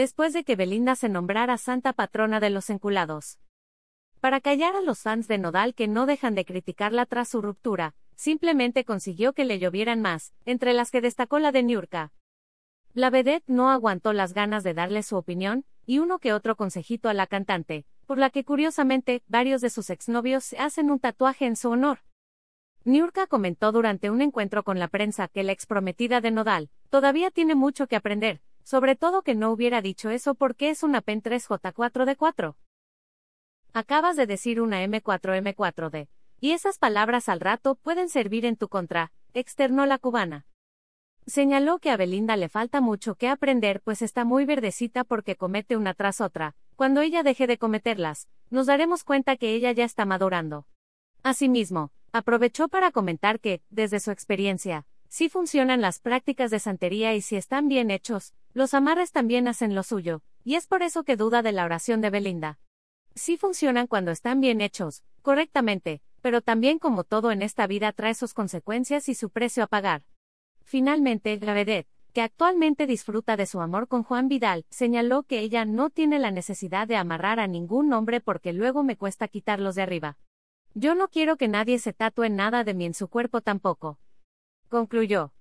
después de que Belinda se nombrara santa patrona de los enculados. Para callar a los fans de Nodal que no dejan de criticarla tras su ruptura, simplemente consiguió que le llovieran más, entre las que destacó la de Niurka. La vedette no aguantó las ganas de darle su opinión, y uno que otro consejito a la cantante, por la que curiosamente, varios de sus exnovios hacen un tatuaje en su honor. Niurka comentó durante un encuentro con la prensa que la exprometida de Nodal todavía tiene mucho que aprender, sobre todo que no hubiera dicho eso porque es una PEN 3J4D4. Acabas de decir una M4M4D. Y esas palabras al rato pueden servir en tu contra, externó la cubana. Señaló que a Belinda le falta mucho que aprender pues está muy verdecita porque comete una tras otra. Cuando ella deje de cometerlas, nos daremos cuenta que ella ya está madurando. Asimismo, aprovechó para comentar que, desde su experiencia, si funcionan las prácticas de santería y si están bien hechos, los amarres también hacen lo suyo, y es por eso que duda de la oración de Belinda. Sí funcionan cuando están bien hechos, correctamente, pero también como todo en esta vida trae sus consecuencias y su precio a pagar. Finalmente, Gravedet, que actualmente disfruta de su amor con Juan Vidal, señaló que ella no tiene la necesidad de amarrar a ningún hombre porque luego me cuesta quitarlos de arriba. Yo no quiero que nadie se tatúe nada de mí en su cuerpo tampoco. Concluyó.